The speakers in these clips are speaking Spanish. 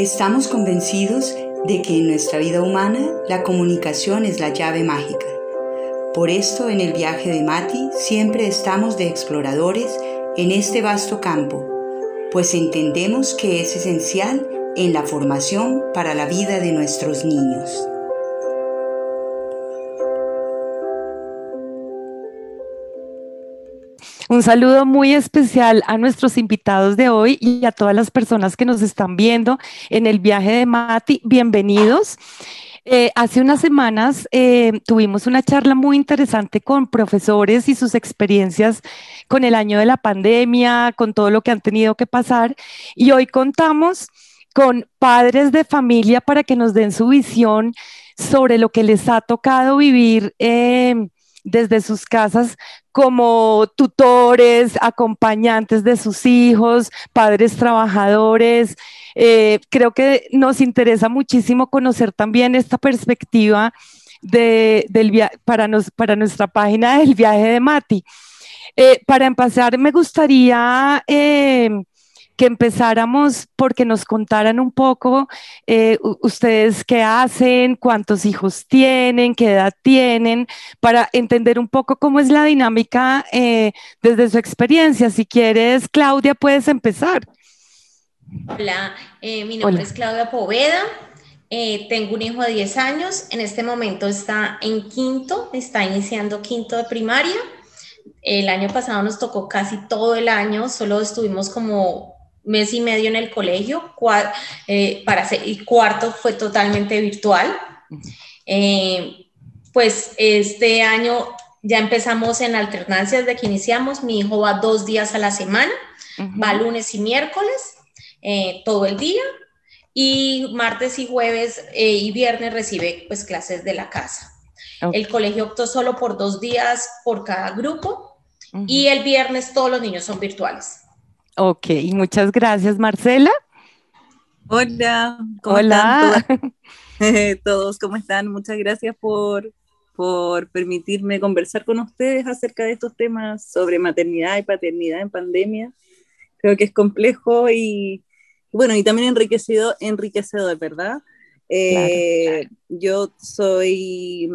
Estamos convencidos de que en nuestra vida humana la comunicación es la llave mágica. Por esto en el viaje de Mati siempre estamos de exploradores en este vasto campo, pues entendemos que es esencial en la formación para la vida de nuestros niños. Un saludo muy especial a nuestros invitados de hoy y a todas las personas que nos están viendo en el viaje de Mati. Bienvenidos. Eh, hace unas semanas eh, tuvimos una charla muy interesante con profesores y sus experiencias con el año de la pandemia, con todo lo que han tenido que pasar. Y hoy contamos con padres de familia para que nos den su visión sobre lo que les ha tocado vivir. Eh, desde sus casas como tutores, acompañantes de sus hijos, padres trabajadores. Eh, creo que nos interesa muchísimo conocer también esta perspectiva de, del para, nos, para nuestra página del viaje de Mati. Eh, para empezar, me gustaría eh, que empezáramos porque nos contaran un poco eh, ustedes qué hacen, cuántos hijos tienen, qué edad tienen, para entender un poco cómo es la dinámica eh, desde su experiencia. Si quieres, Claudia, puedes empezar. Hola, eh, mi nombre es Claudia Poveda. tengo un hijo de 10 años, en este momento está en quinto, está iniciando quinto de primaria. El año pasado nos tocó casi todo el año, solo estuvimos como mes y medio en el colegio, eh, para y cuarto fue totalmente virtual. Eh, pues este año ya empezamos en alternancias desde que iniciamos. Mi hijo va dos días a la semana, va lunes y miércoles, eh, todo el día, y martes y jueves y viernes recibe pues clases de la casa. El colegio optó solo por dos días por cada grupo y el viernes todos los niños son virtuales. Ok, muchas gracias, Marcela. Hola, ¿cómo Hola. están todos? ¿Cómo están? Muchas gracias por, por permitirme conversar con ustedes acerca de estos temas sobre maternidad y paternidad en pandemia. Creo que es complejo y, bueno, y también enriquecido, enriquecedor, ¿verdad? Eh, yo soy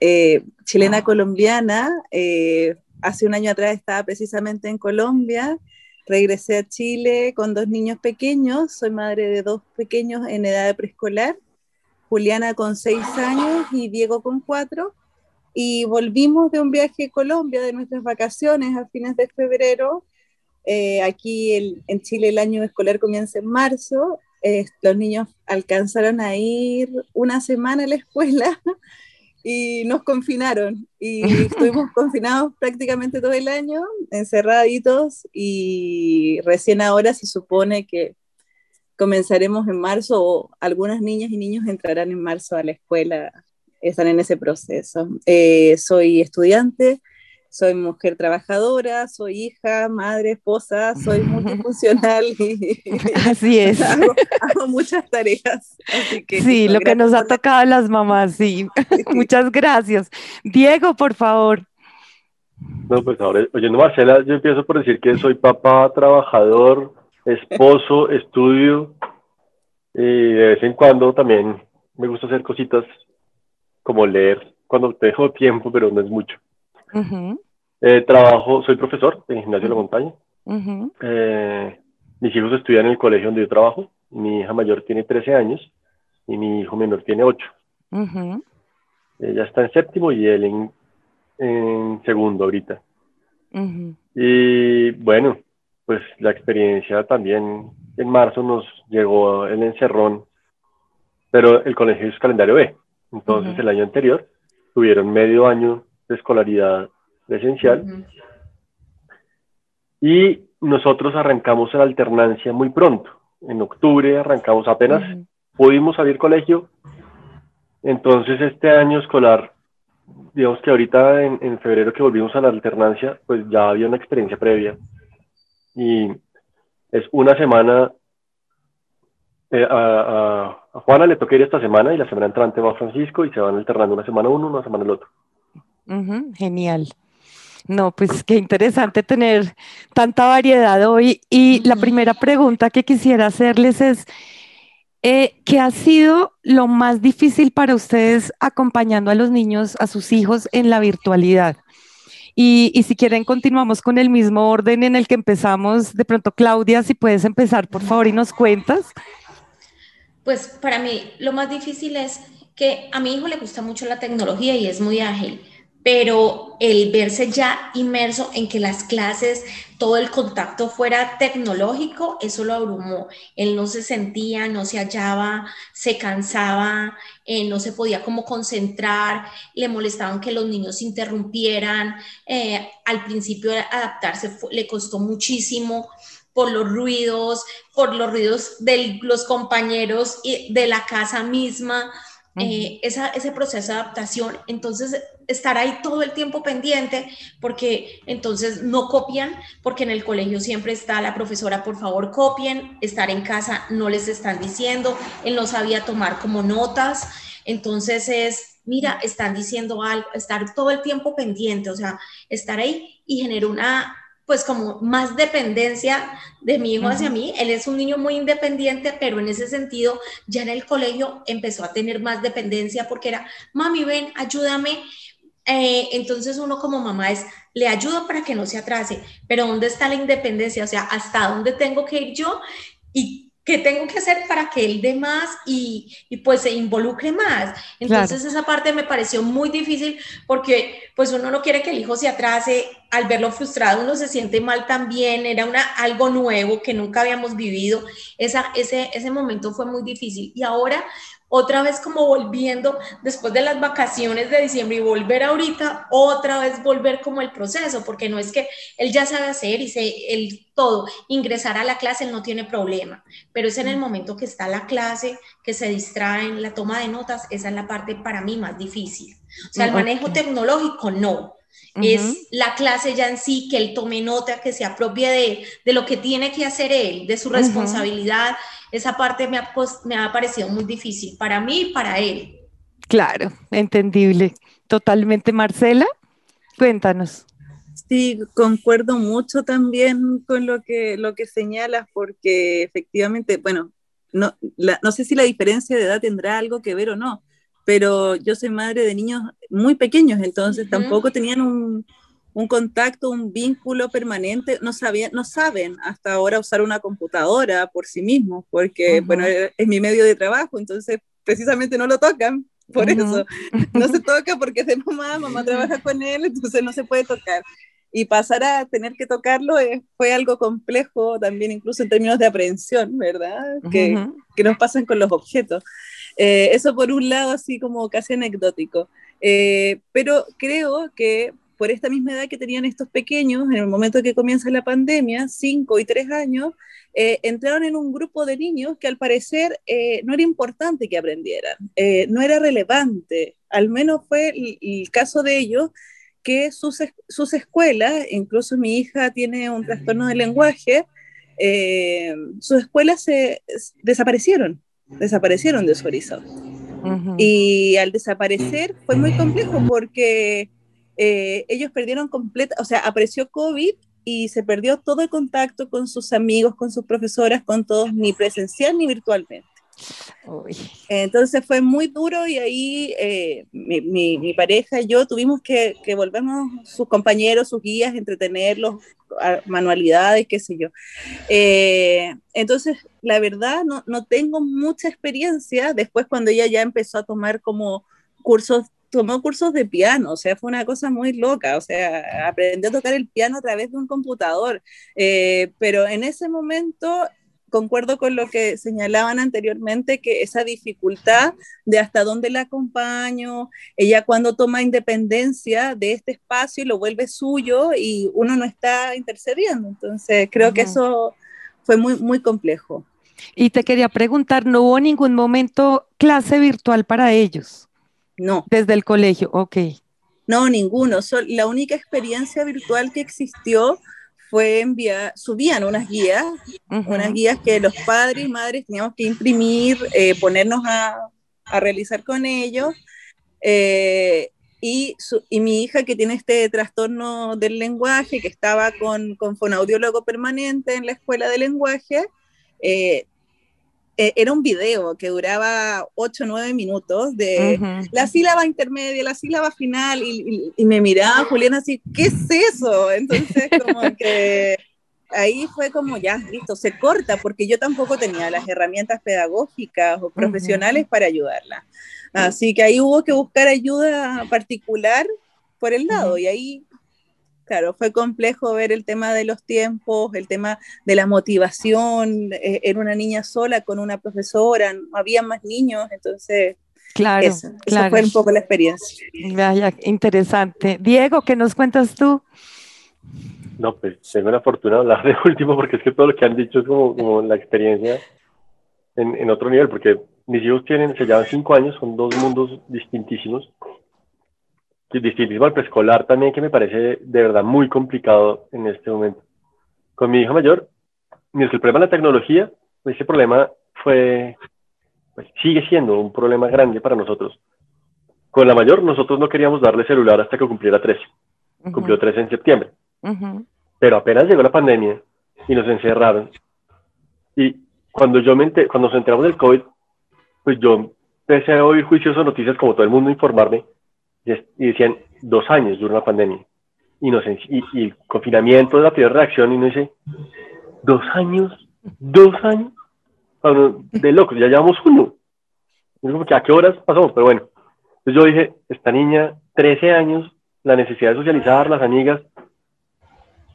eh, chilena colombiana. Eh, hace un año atrás estaba precisamente en Colombia regresé a Chile con dos niños pequeños, soy madre de dos pequeños en edad de preescolar, Juliana con seis años y Diego con cuatro, y volvimos de un viaje a Colombia, de nuestras vacaciones a fines de febrero. Eh, aquí en Chile el año escolar comienza en marzo, eh, los niños alcanzaron a ir una semana a la escuela y nos confinaron y estuvimos confinados prácticamente todo el año, encerraditos y recién ahora se supone que comenzaremos en marzo o algunas niñas y niños entrarán en marzo a la escuela, están en ese proceso. Eh, soy estudiante, soy mujer trabajadora, soy hija, madre, esposa, soy multifuncional y así es. Hago, muchas tareas. sí, lo que nos ha tocado a las mamás, sí. Muchas gracias. Diego, por favor. No, pues ahora, oyendo Marcela, yo empiezo por decir que soy papá, trabajador, esposo, estudio y de vez en cuando también me gusta hacer cositas como leer cuando tengo tiempo, pero no es mucho. Eh, trabajo, soy profesor en Gimnasio de la Montaña. Eh, mis hijos estudian en el colegio donde yo trabajo. Mi hija mayor tiene 13 años y mi hijo menor tiene 8. Ella está en séptimo y él en, en segundo ahorita. Y bueno, pues la experiencia también en marzo nos llegó el encerrón, pero el colegio es calendario B. Entonces el año anterior tuvieron medio año de escolaridad esencial. Y nosotros arrancamos en alternancia muy pronto. En octubre arrancamos apenas, pudimos salir colegio. Entonces este año escolar, digamos que ahorita en, febrero que volvimos a la alternancia, pues ya había una experiencia previa. Y es una semana, eh, a, Juana le toca ir esta semana y la semana entrante va a Francisco y se van alternando una semana uno, una semana el otro. Genial. No, pues qué interesante tener tanta variedad hoy. Y la primera pregunta que quisiera hacerles es, Eh, ¿Qué ha sido lo más difícil para ustedes acompañando a los niños, a sus hijos en la virtualidad? Y, y, si quieren, continuamos con el mismo orden en el que empezamos. De pronto, Claudia, si puedes empezar, por favor, y nos cuentas. Pues para mí lo más difícil es que a mi hijo le gusta mucho la tecnología y es muy ágil pero el verse ya inmerso en que las clases, todo el contacto fuera tecnológico, eso lo abrumó. Él no se sentía, no se hallaba, se cansaba, eh, no se podía como concentrar, le molestaban que los niños interrumpieran. Eh, al principio adaptarse le costó muchísimo por los ruidos, por los ruidos de los compañeros y de la casa misma. Eh, ese proceso de adaptación. Entonces, estar ahí todo el tiempo pendiente, porque entonces no copian, porque en el colegio siempre está la profesora, por favor, copien, estar en casa no les están diciendo, él no sabía tomar como notas, entonces es, mira, están diciendo algo, estar todo el tiempo pendiente, o sea, estar ahí y generar una pues como más dependencia de mi hijo hacia mí. Él es un niño muy independiente, pero en ese sentido ya en el colegio empezó a tener más dependencia porque era, mami, ven, ayúdame. Eh, entonces uno como mamá es, le ayudo para que no se atrase, pero ¿dónde está la independencia? O sea, ¿hasta dónde tengo que ir yo? Y ¿Qué tengo que hacer para que él dé más y, y pues se involucre más? Entonces esa parte me pareció muy difícil porque pues uno no quiere que el hijo se atrase, al verlo frustrado uno se siente mal también, era una, algo nuevo que nunca habíamos vivido, esa, ese, ese momento fue muy difícil. Y ahora otra vez como volviendo después de las vacaciones de diciembre y volver ahorita, otra vez volver como el proceso, porque no es que él ya sabe hacer y se, el todo, ingresar a la clase, él no tiene problema, pero es en el momento que está la clase, que se distraen, la toma de notas, esa es la parte para mí más difícil. O sea, el manejo tecnológico no, es la clase ya en sí, que él tome nota, que se apropie de, de lo que tiene que hacer él, de su responsabilidad esa parte me ha, me ha parecido muy difícil para mí y para él. Claro, entendible. Totalmente, Marcela, cuéntanos. Sí, concuerdo mucho también con lo que, lo que señalas, porque efectivamente, bueno, no, no sé si la diferencia de edad tendrá algo que ver o no, pero yo soy madre de niños muy pequeños, entonces tampoco tenían un, un contacto, un vínculo permanente, no, sabían, no saben hasta ahora usar una computadora por sí mismos, porque, bueno, es mi medio de trabajo, entonces precisamente no lo tocan, por eso. No se toca porque es de mamá, mamá trabaja con él, entonces no se puede tocar. Y pasar a tener que tocarlo fue algo complejo también, incluso en términos de aprehensión, ¿verdad? Que, que nos pasan con los objetos. Eh, eso por un lado, así como casi anecdótico. Eh, pero creo que por esta misma edad que tenían estos pequeños, en el momento que comienza la pandemia, 5 y 3 años, eh, entraron en un grupo de niños que al parecer eh, no era importante que aprendieran, eh, no era relevante, al menos fue el, caso de ellos, que sus, sus, escuelas, incluso mi hija tiene un trastorno de lenguaje, sus escuelas se desaparecieron, desaparecieron de su horizonte. Y al desaparecer fue muy complejo porque eh, ellos perdieron completa, o sea, apareció COVID y se perdió todo el contacto con sus amigos, con sus profesoras, con todos, ni presencial ni virtualmente. Entonces fue muy duro y ahí eh, mi, mi, pareja y yo tuvimos que, que volvernos sus compañeros, sus guías, entretenerlos, manualidades, qué sé yo. Eh, entonces, la verdad, no, no tengo mucha experiencia después cuando ella ya empezó a tomar como cursos tomó cursos de piano, o sea, fue una cosa muy loca, o sea, aprendió a tocar el piano a través de un computador, eh, pero en ese momento concuerdo con lo que señalaban anteriormente, que esa dificultad de hasta dónde la acompaño, ella cuando toma independencia de este espacio y lo vuelve suyo y uno no está intercediendo. Entonces, creo que eso fue muy, muy complejo. Y te quería preguntar, ¿no hubo ningún momento clase virtual para ellos? No. Desde el colegio, ok. No, ninguno. la única experiencia virtual que existió fue enviar, subían unas guías, unas guías que los padres y madres teníamos que imprimir, eh, ponernos a, realizar con ellos. Eh, y, y, mi hija que tiene este trastorno del lenguaje, que estaba con, con fonaudiólogo permanente en la escuela de lenguaje, eh, eh, era un video que duraba 8 o 9 minutos de la sílaba intermedia, la sílaba final, y, y, me miraba Juliana así, ¿qué es eso? Entonces, como que ahí fue como ya, listo, se corta, porque yo tampoco tenía las herramientas pedagógicas o profesionales para ayudarla. Así que ahí hubo que buscar ayuda particular por el lado, y ahí Claro, fue complejo ver el tema de los tiempos, el tema de la motivación. Eh, era una niña sola con una profesora, no había más niños, entonces Claro, eso, fue un poco la experiencia. Vaya, interesante. Diego, ¿qué nos cuentas tú? No, pues tengo la fortuna de hablar de último porque es que todo lo que han dicho es como, la experiencia en, en, otro nivel, porque mis hijos tienen, se llevan cinco años, son dos mundos distintísimos distintísimo al preescolar también, que me parece de verdad muy complicado en este momento. Con mi hija mayor, el problema de la tecnología, ese problema fue, pues, sigue siendo un problema grande para nosotros. Con la mayor, nosotros no queríamos darle celular hasta que cumpliera 13. Cumplió 13 en septiembre. Pero apenas llegó la pandemia y nos encerraron. Y cuando yo me cuando nos enteramos del COVID, pues yo empecé a oír juiciosos noticias como todo el mundo informarme y decían dos años duró la pandemia. Y, nos, y, el confinamiento de la primera reacción y uno dice, dos años, dos años, de locos, ya llevamos uno. ¿A qué horas pasamos? Pero bueno, entonces yo dije, esta niña, 13 años, la necesidad de socializar, las amigas,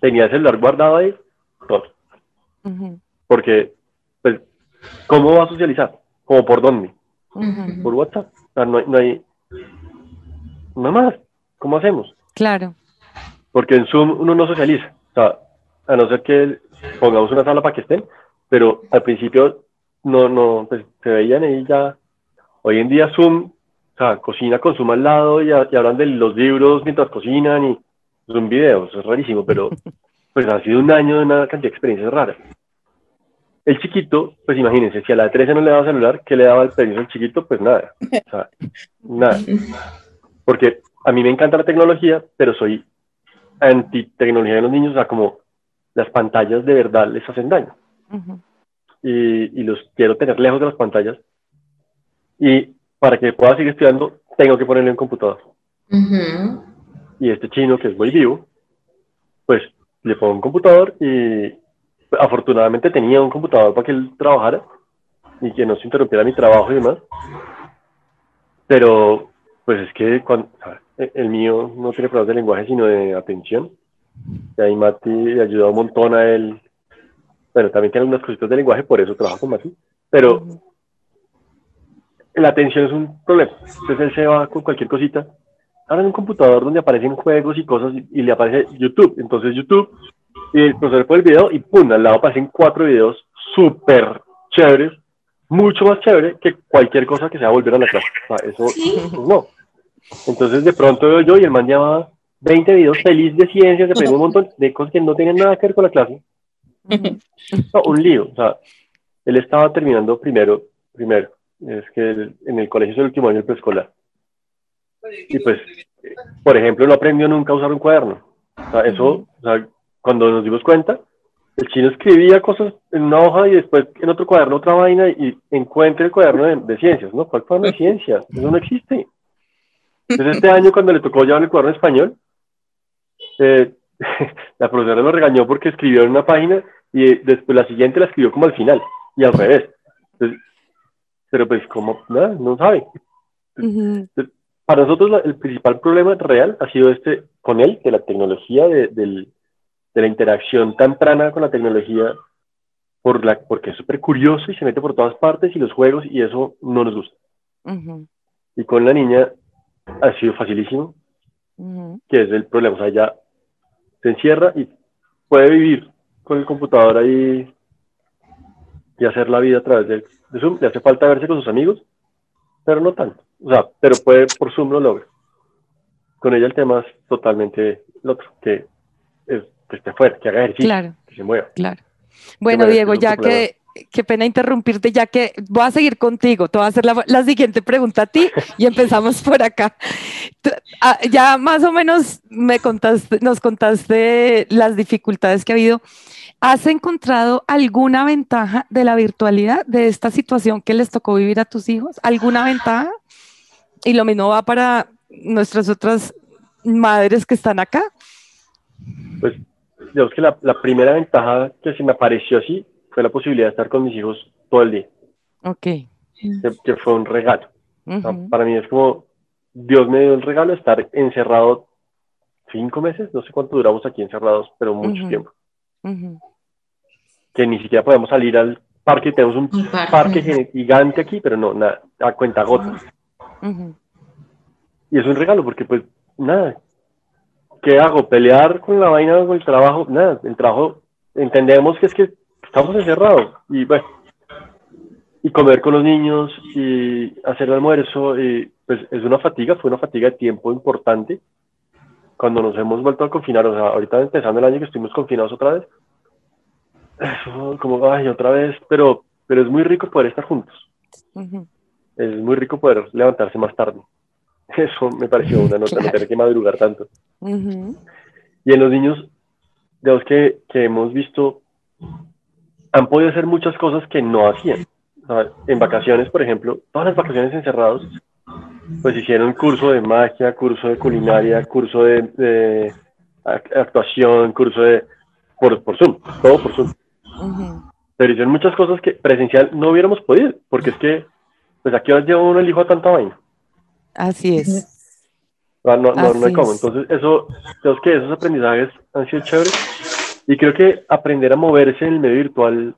tenía el celular guardado ahí, todo. Porque, pues, ¿cómo va a socializar? ¿Cómo por dónde? Por WhatsApp. no, no hay, mamás, ¿cómo hacemos? Claro. Porque en Zoom uno no socializa, o sea, a no ser que pongamos una sala para que estén, pero al principio no, no, pues se veían y ya. Hoy en día Zoom, o sea, cocina con Zoom al lado y, hablan de los libros mientras cocinan y son videos, es rarísimo, pero pues ha sido un año de una cantidad de experiencias raras. El chiquito, pues imagínense, si a la de 13 no le daba celular, ¿qué le daba el permiso al chiquito? Pues nada, o sea, nada. Porque a mí me encanta la tecnología, pero soy anti-tecnología de los niños, o sea, como las pantallas de verdad les hacen daño. y, los quiero tener lejos de las pantallas. Y para que pueda seguir estudiando, tengo que ponerle un computador. Y este chino, que es muy vivo, pues le pongo un computador y afortunadamente tenía un computador para que él trabajara y que no se interrumpiera mi trabajo y demás. Pero pues es que cuando, el mío no tiene problemas de lenguaje, sino de atención. Y ahí Mati le ayuda un montón a él. Bueno, también tiene algunas cositas de lenguaje, por eso trabajo con Mati. Pero la atención es un problema. Entonces él se va con cualquier cosita. Ahora en un computador donde aparecen juegos y cosas y, le aparece YouTube. Entonces YouTube, y el profesor pone el video y pum, al lado aparecen cuatro videos súper chéveres, mucho más chévere que cualquier cosa que sea volver a la clase. O sea, eso pues no. Entonces de pronto veo yo y el man llevaba 20 videos feliz de ciencias, de un montón de cosas que no tienen nada que ver con la clase. un lío. O sea, él estaba terminando primero, primero. Es que en el colegio es el último año del preescolar. Y pues, por ejemplo, no aprendió nunca a usar un cuaderno. O sea, eso, o sea, cuando nos dimos cuenta, el chino escribía cosas en una hoja y después en otro cuaderno otra vaina y encuentra el cuaderno de, de ciencias, ¿no? ¿Cuál cuaderno de ciencias? Eso no existe. Entonces este año cuando le tocó llevar el cuaderno español, eh, la profesora lo regañó porque escribió en una página y después la siguiente la escribió como al final y al revés. pero pues como, nada, no sabe. para nosotros el principal problema real ha sido este con él, de la tecnología, de, de la interacción temprana con la tecnología, por la, porque es súper curioso y se mete por todas partes y los juegos y eso no nos gusta. Y con la niña ha sido facilísimo, que es el problema. O sea, ya se encierra y puede vivir con el computador ahí y hacer la vida a través de, Zoom. Le hace falta verse con sus amigos, pero no tanto. O sea, pero puede por Zoom lo logra. Con ella el tema es totalmente el otro, que, es, que esté fuera, que haga ejercicio, que se mueva. Claro. Bueno, Diego, ya que qué pena interrumpirte, ya que voy a seguir contigo. Te voy a hacer la, siguiente pregunta a ti y empezamos por acá. Ah, ya más o menos me contaste, nos contaste las dificultades que ha habido. ¿Has encontrado alguna ventaja de la virtualidad, de esta situación que les tocó vivir a tus hijos? ¿Alguna ventaja? Y lo mismo va para nuestras otras madres que están acá. Pues, digamos que la, la primera ventaja que se me apareció así fue la posibilidad de estar con mis hijos todo el día. Ok. Que, fue un regalo. para mí es como, Dios me dio el regalo de estar encerrado cinco meses, no sé cuánto duramos aquí encerrados, pero mucho tiempo. Que ni siquiera podemos salir al parque, tenemos un, parque. gigante aquí, pero no, nada, a cuenta gotas. Y es un regalo porque pues nada, ¿qué hago? ¿Pelear con la vaina con el trabajo? Nada, el trabajo, entendemos que es que estamos encerrados y bueno, y comer con los niños y hacer el almuerzo, y, pues es una fatiga, fue una fatiga de tiempo importante cuando nos hemos vuelto a confinar, o sea, ahorita empezando el año que estuvimos confinados otra vez, eso, como, ay, otra vez, pero, pero es muy rico poder estar juntos. Es muy rico poder levantarse más tarde. Eso me pareció una nota, no tener que madrugar tanto. Y en los niños, de que, que hemos visto, han podido hacer muchas cosas que no hacían. En vacaciones, por ejemplo, todas las vacaciones encerrados, pues hicieron curso de magia, curso de culinaria, curso de, actuación, curso de... Por, por Zoom, todo por Zoom. Pero hicieron muchas cosas que presencial no hubiéramos podido, porque es que, pues aquí lleva uno el hijo a tanta vaina. Así es. No, no, no, hay cómo. Entonces, eso, creo que esos aprendizajes han sido chéveres. Y creo que aprender a moverse en el medio virtual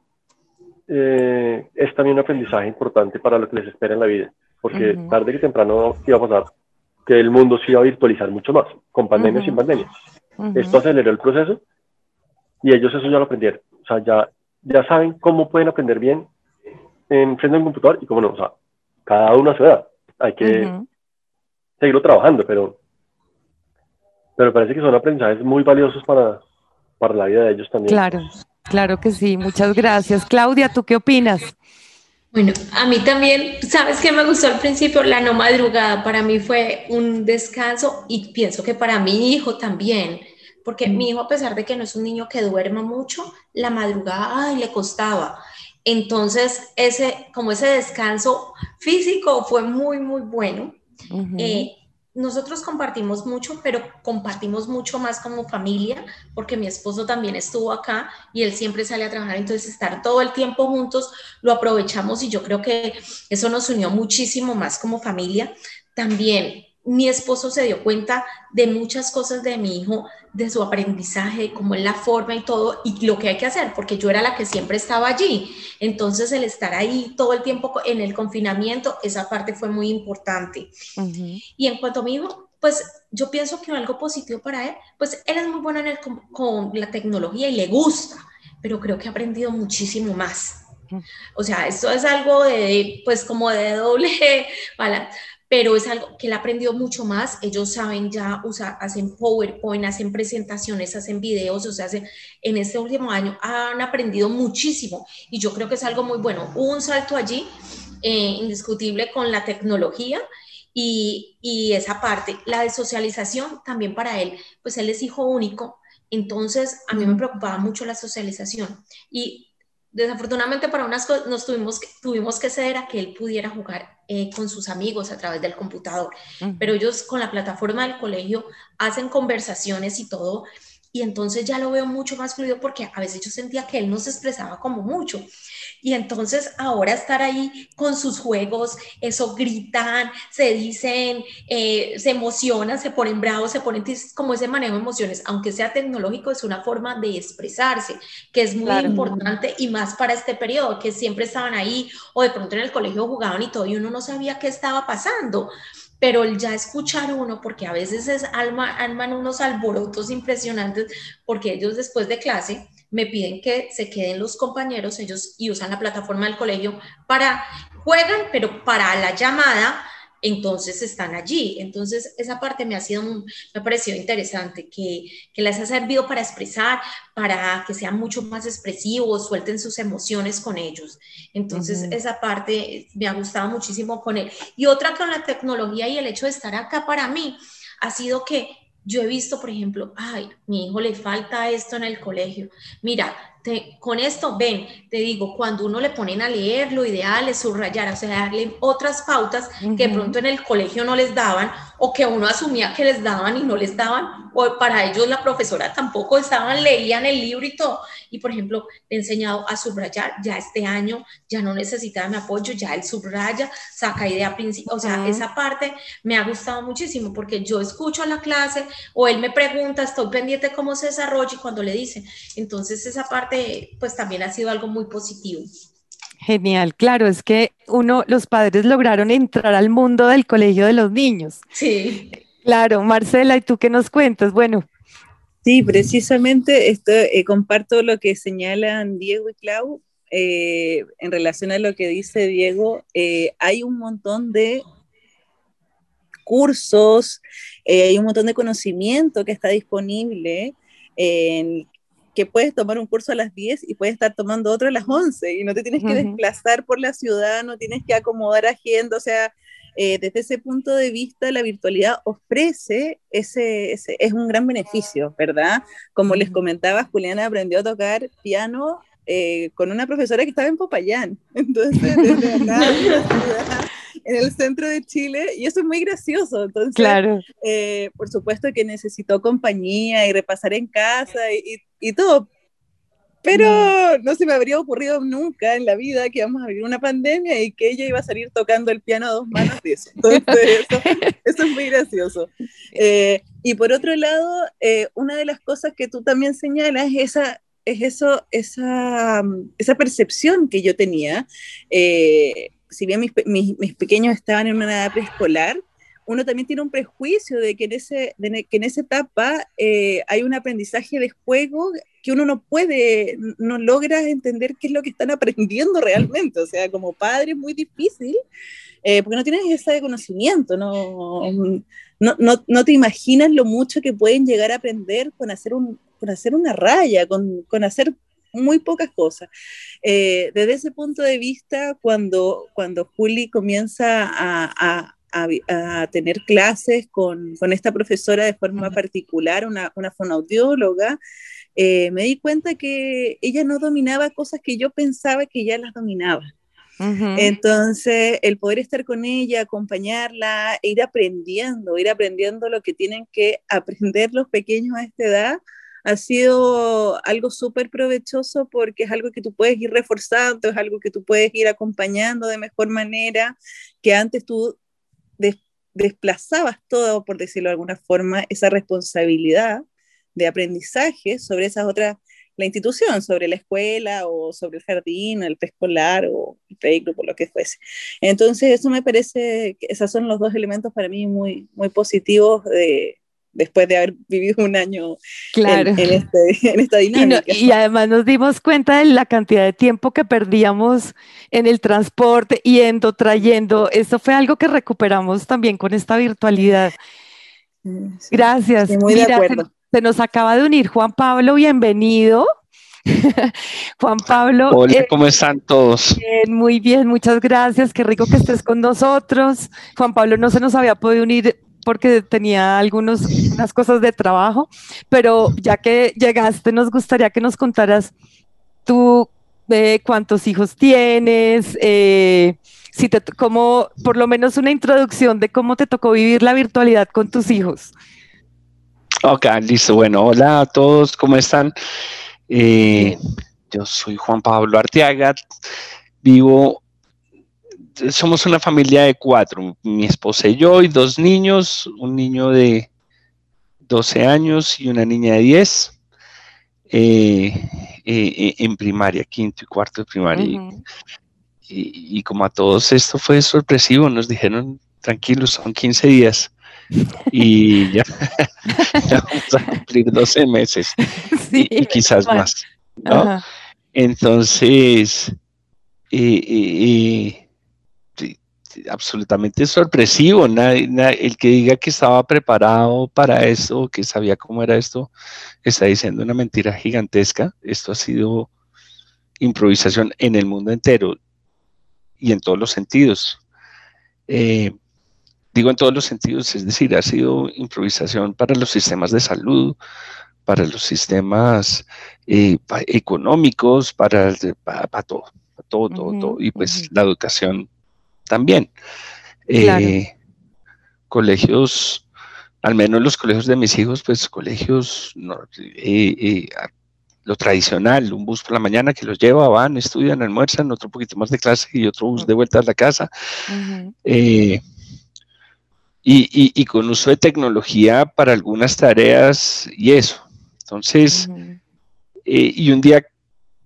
eh, es también un aprendizaje importante para lo que les espera en la vida. Porque tarde que temprano iba a pasar que el mundo se iba a virtualizar mucho más, con pandemia sin pandemia. Esto aceleró el proceso y ellos eso ya lo aprendieron. O sea, ya, ya saben cómo pueden aprender bien en frente a un computador y cómo no. O sea, cada uno a su edad. Hay que seguirlo trabajando, pero, pero parece que son aprendizajes muy valiosos para, para la vida de ellos también. Claro, claro que sí. Muchas gracias. Claudia, ¿tú qué opinas? Bueno, a mí también, ¿sabes qué me gustó al principio? La no madrugada para mí fue un descanso y pienso que para mi hijo también, porque mi hijo a pesar de que no es un niño que duerma mucho, la madrugada ay, le costaba. Entonces, ese, como ese descanso físico fue muy, muy bueno. Eh, nosotros compartimos mucho, pero compartimos mucho más como familia, porque mi esposo también estuvo acá y él siempre sale a trabajar, entonces estar todo el tiempo juntos lo aprovechamos y yo creo que eso nos unió muchísimo más como familia. También mi esposo se dio cuenta de muchas cosas de mi hijo, de su aprendizaje, cómo es la forma y todo, y lo que hay que hacer, porque yo era la que siempre estaba allí. Entonces, el estar ahí todo el tiempo en el confinamiento, esa parte fue muy importante. Y en cuanto a mi hijo, pues yo pienso que algo positivo para él, pues él es muy bueno en el, con, la tecnología y le gusta, pero creo que ha aprendido muchísimo más. O sea, esto es algo de, pues como de doble bala, pero es algo que él aprendió mucho más. Ellos saben ya usar, hacen PowerPoint, hacen presentaciones, hacen videos, o sea, en este último año han aprendido muchísimo y yo creo que es algo muy bueno. Hubo un salto allí eh, indiscutible con la tecnología y, y esa parte, la de socialización también para él, pues él es hijo único, entonces a mí me preocupaba mucho la socialización y desafortunadamente para unas cosas nos tuvimos que, tuvimos que ceder a que él pudiera jugar eh, con sus amigos a través del computador, pero ellos con la plataforma del colegio hacen conversaciones y todo, y entonces ya lo veo mucho más fluido porque a veces yo sentía que él no se expresaba como mucho. Y entonces ahora estar ahí con sus juegos, eso gritan, se dicen, eh, se emocionan, se ponen bravos, se ponen como ese manejo de emociones, aunque sea tecnológico, es una forma de expresarse, que es muy importante y más para este periodo, que siempre estaban ahí o de pronto en el colegio jugaban y todo y uno no sabía qué estaba pasando pero ya escuchar uno, porque a veces es alma, alman unos alborotos impresionantes, porque ellos después de clase me piden que se queden los compañeros, ellos y usan la plataforma del colegio para, juegan, pero para la llamada entonces están allí. Entonces, esa parte me ha sido, me ha parecido interesante, que, que les ha servido para expresar, para que sean mucho más expresivos, suelten sus emociones con ellos. Entonces, esa parte me ha gustado muchísimo con él. Y otra con la tecnología y el hecho de estar acá para mí ha sido que yo he visto, por ejemplo, ay, mi hijo le falta esto en el colegio. Mira, con esto, ven, te digo, cuando uno le ponen a leer, lo ideal es subrayar, o sea, darle otras pautas que pronto en el colegio no les daban o que uno asumía que les daban y no les daban, o para ellos la profesora tampoco estaban, leían el libro y todo. Y por ejemplo, he enseñado a subrayar, ya este año ya no necesitaba mi apoyo, ya él subraya, saca idea principal, o sea, esa parte me ha gustado muchísimo porque yo escucho a la clase o él me pregunta, estoy pendiente cómo se desarrolla y cuando le dicen, entonces esa parte pues también ha sido algo muy positivo. Genial, claro, es que uno, los padres lograron entrar al mundo del colegio de los niños. Sí. Claro, Marcela, ¿y tú qué nos cuentas? Bueno. Sí, precisamente esto, eh, comparto lo que señalan Diego y Clau. Eh, en relación a lo que dice Diego, eh, hay un montón de cursos, hay un montón de conocimiento que está disponible en, que puedes tomar un curso a las 10 y puedes estar tomando otro a las 11 y no te tienes que desplazar por la ciudad, no tienes que acomodar agenda, o sea, eh, desde ese punto de vista la virtualidad ofrece ese, es un gran beneficio, ¿verdad? Como les comentaba, Juliana aprendió a tocar piano eh, con una profesora que estaba en Popayán, entonces desde acá, en el centro de Chile y eso es muy gracioso. Entonces, claro. Eh, por supuesto que necesitó compañía y repasar en casa y, todo. Pero mm. no se me habría ocurrido nunca en la vida que íbamos a vivir una pandemia y que ella iba a salir tocando el piano a dos manos de eso. Entonces, eso, es muy gracioso. Eh, y por otro lado, eh, una de las cosas que tú también señalas es esa, es eso, esa, esa percepción que yo tenía si bien mis, mis, pequeños estaban en una edad preescolar, uno también tiene un prejuicio de que en, ese, que en esa etapa eh, hay un aprendizaje de juego que uno no puede, no logra entender qué es lo que están aprendiendo realmente. O sea, como padre es muy difícil, eh, porque no tienes ese conocimiento, no, no, no, no, te imaginas lo mucho que pueden llegar a aprender con hacer, un, con hacer una raya, con, con hacer muy pocas cosas. Eh, desde ese punto de vista, cuando, cuando Juli comienza a, a, tener clases con, con, esta profesora de forma particular, una, una fonoaudióloga, eh, me di cuenta que ella no dominaba cosas que yo pensaba que ya las dominaba. Entonces, el poder estar con ella, acompañarla, e ir aprendiendo, ir aprendiendo lo que tienen que aprender los pequeños a esta edad, ha sido algo súper provechoso porque es algo que tú puedes ir reforzando, es algo que tú puedes ir acompañando de mejor manera, que antes tú desplazabas todo, por decirlo de alguna forma, esa responsabilidad de aprendizaje sobre esas otras, la institución, sobre la escuela o sobre el jardín, el preescolar o el playgroup o lo que fuese. Entonces, eso me parece que esos son los dos elementos para mí muy, muy positivos de, después de haber vivido un año en, este, en, esta dinámica. Y, además nos dimos cuenta de la cantidad de tiempo que perdíamos en el transporte, yendo, trayendo. Eso fue algo que recuperamos también con esta virtualidad. Gracias. muy de acuerdo. Se, nos acaba de unir Juan Pablo, bienvenido. Juan Pablo. Hola, eh, ¿cómo están todos? muy bien, muchas gracias. Qué rico que estés con nosotros. Juan Pablo no se nos había podido unir porque tenía algunas cosas de trabajo, pero ya que llegaste, nos gustaría que nos contaras tú eh, cuántos hijos tienes, eh, si te, como por lo menos una introducción de cómo te tocó vivir la virtualidad con tus hijos. Ok, listo. Bueno, hola a todos, ¿cómo están? Eh, yo soy Juan Pablo Arteaga, vivo somos una familia de cuatro, mi esposa y yo, y dos niños, un niño de 12 años y una niña de 10, eh, eh, eh, en primaria, quinto y cuarto de primaria. y, como a todos esto fue sorpresivo, nos dijeron, tranquilos, son 15 días. Y ya, vamos a cumplir 12 meses y, quizás más. Entonces, absolutamente sorpresivo. el que diga que estaba preparado para esto, que sabía cómo era esto, está diciendo una mentira gigantesca. Esto ha sido improvisación en el mundo entero y en todos los sentidos. Eh, digo en todos los sentidos, es decir, ha sido improvisación para los sistemas de salud, para los sistemas eh, económicos, para, para, todo, todo, todo, y pues la educación también. Eh, colegios, al menos los colegios de mis hijos, pues colegios, eh, lo tradicional, un bus por la mañana que los lleva, van, estudian, almuerzan, otro poquito más de clase y otro bus de vuelta a la casa. Y, con uso de tecnología para algunas tareas y eso. Entonces, eh, y un día,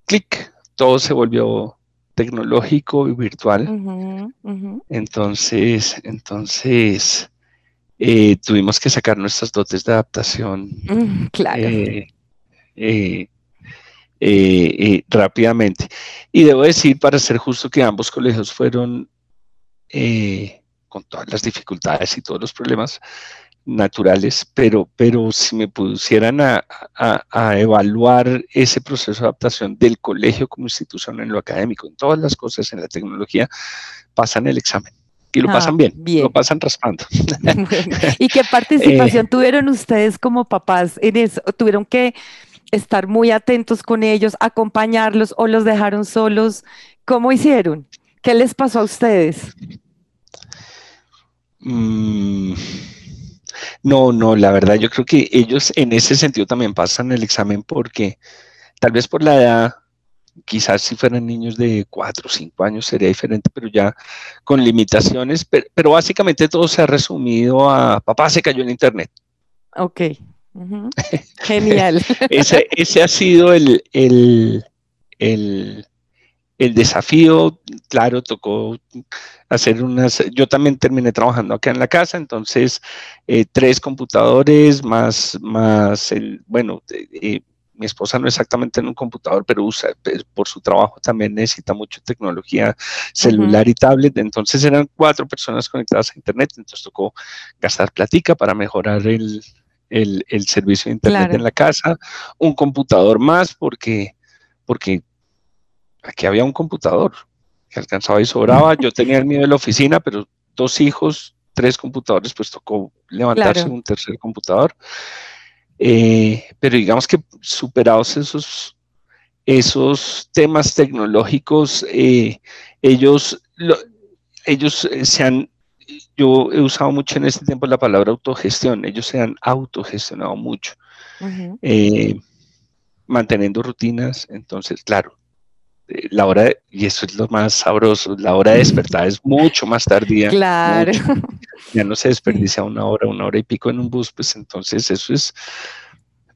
clic, todo se volvió tecnológico y virtual. Entonces, entonces eh, tuvimos que sacar nuestras dotes de adaptación. Mm, claro. Eh, rápidamente. Y debo decir, para ser justo, que ambos colegios fueron con todas las dificultades y todos los problemas naturales, pero, pero si me pusieran a, evaluar ese proceso de adaptación del colegio como institución en lo académico, en todas las cosas, en la tecnología, pasan el examen. Y lo ah, pasan bien, lo pasan raspando. ¿Y qué participación eh, tuvieron ustedes como papás en eso? ¿Tuvieron que estar muy atentos con ellos, acompañarlos o los dejaron solos? ¿Cómo hicieron? ¿Qué les pasó a ustedes? Mm, no, no, la verdad yo creo que ellos en ese sentido también pasan el examen porque tal vez por la edad, quizás si fueran niños de 4 o 5 años sería diferente, pero ya con limitaciones, pero, básicamente todo se ha resumido a papá se cayó en internet. Ok. Genial. ese, ese, ha sido el, el, el, el desafío, claro, tocó hacer unas, yo también terminé trabajando acá en la casa, entonces eh, tres computadores más, más el, bueno, eh, mi esposa no exactamente en un computador, pero usa, pues, por su trabajo también necesita mucho tecnología celular y tablet, entonces eran cuatro personas conectadas a internet, entonces tocó gastar platica para mejorar el, servicio de internet en la casa, un computador más porque, porque aquí había un computador que alcanzaba y sobraba. Yo tenía el mío de la oficina, pero dos hijos, tres computadores, pues tocó levantarse un tercer computador. Eh, pero digamos que superados esos, esos temas tecnológicos, eh, ellos, ellos eh, se han, yo he usado mucho en este tiempo la palabra autogestión, ellos se han autogestionado mucho, manteniendo rutinas, entonces, claro, la hora, y eso es lo más sabroso, la hora de despertar es mucho más tardía. Claro. Ya no se desperdicia una hora, una hora y pico en un bus, pues entonces eso es,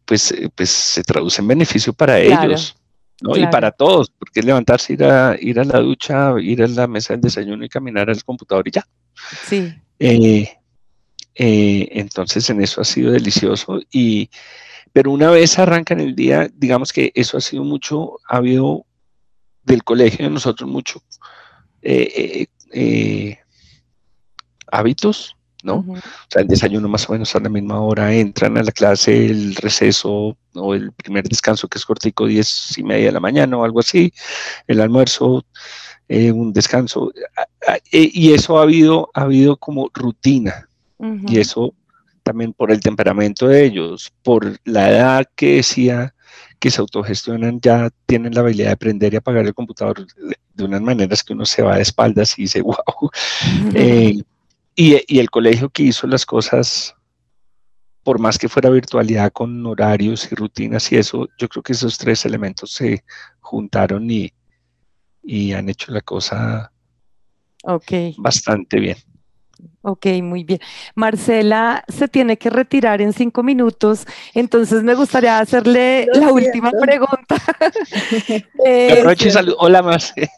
pues, eh, pues se traduce en beneficio para ellos. ¿no? Y para todos, porque levantarse, ir a, ir a la ducha, ir a la mesa del desayuno y caminar al computador y ya. Sí. Eh, eh, entonces en eso ha sido delicioso y pero una vez arranca en el día, digamos que eso ha sido mucho, ha habido del colegio de nosotros mucho eh, eh, eh, hábitos, ¿no? O sea, el desayuno más o menos a la misma hora, entran a la clase, el receso o el primer descanso que es cortico, diez y media de la mañana o algo así, el almuerzo, un descanso, y eso ha habido, ha habido como rutina, y eso también por el temperamento de ellos, por la edad que decía que se autogestionan ya tienen la habilidad de aprender y apagar el computador de unas maneras que uno se va de espaldas y dice, wow. Eh, y, el colegio que hizo las cosas, por más que fuera virtualidad con horarios y rutinas y eso, yo creo que esos tres elementos se juntaron y, y han hecho la cosa bastante bien. Ok, muy bien. Marcela se tiene que retirar en cinco minutos, entonces me gustaría hacerle la última pregunta. eh, Aprovecho y saludo. Hola, Marce.